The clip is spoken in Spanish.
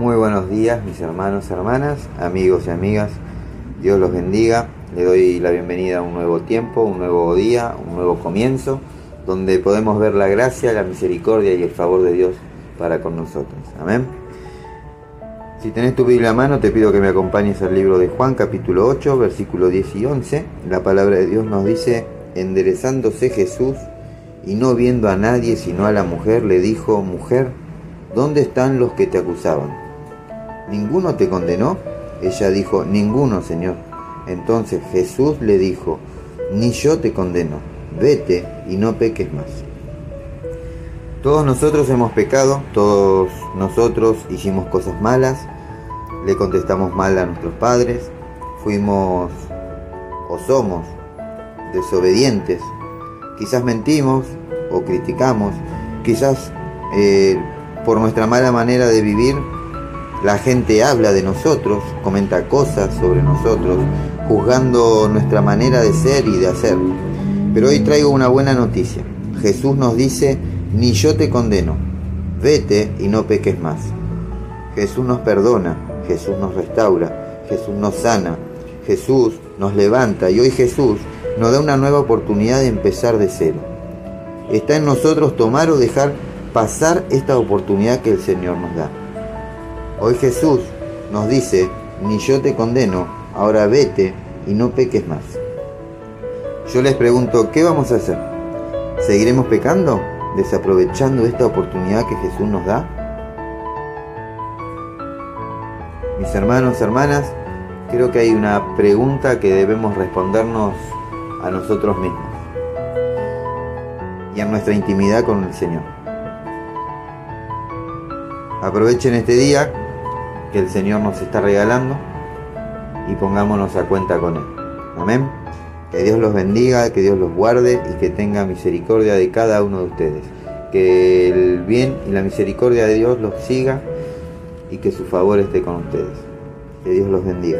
Muy buenos días mis hermanos, hermanas, amigos y amigas. Dios los bendiga. Le doy la bienvenida a un nuevo tiempo, un nuevo día, un nuevo comienzo, donde podemos ver la gracia, la misericordia y el favor de Dios para con nosotros. Amén. Si tenés tu Biblia a mano, te pido que me acompañes al libro de Juan, capítulo 8, versículo 10 y 11. La palabra de Dios nos dice, enderezándose Jesús y no viendo a nadie sino a la mujer, le dijo, mujer, ¿dónde están los que te acusaban? ¿Ninguno te condenó? Ella dijo, ninguno, Señor. Entonces Jesús le dijo, ni yo te condeno, vete y no peques más. Todos nosotros hemos pecado, todos nosotros hicimos cosas malas, le contestamos mal a nuestros padres, fuimos o somos desobedientes, quizás mentimos o criticamos, quizás eh, por nuestra mala manera de vivir, la gente habla de nosotros, comenta cosas sobre nosotros, juzgando nuestra manera de ser y de hacer. Pero hoy traigo una buena noticia. Jesús nos dice, ni yo te condeno, vete y no peques más. Jesús nos perdona, Jesús nos restaura, Jesús nos sana, Jesús nos levanta y hoy Jesús nos da una nueva oportunidad de empezar de cero. Está en nosotros tomar o dejar pasar esta oportunidad que el Señor nos da. Hoy Jesús nos dice, ni yo te condeno, ahora vete y no peques más. Yo les pregunto, ¿qué vamos a hacer? ¿Seguiremos pecando? ¿Desaprovechando esta oportunidad que Jesús nos da? Mis hermanos, hermanas, creo que hay una pregunta que debemos respondernos a nosotros mismos y en nuestra intimidad con el Señor. Aprovechen este día que el Señor nos está regalando y pongámonos a cuenta con Él. Amén. Que Dios los bendiga, que Dios los guarde y que tenga misericordia de cada uno de ustedes. Que el bien y la misericordia de Dios los siga y que su favor esté con ustedes. Que Dios los bendiga.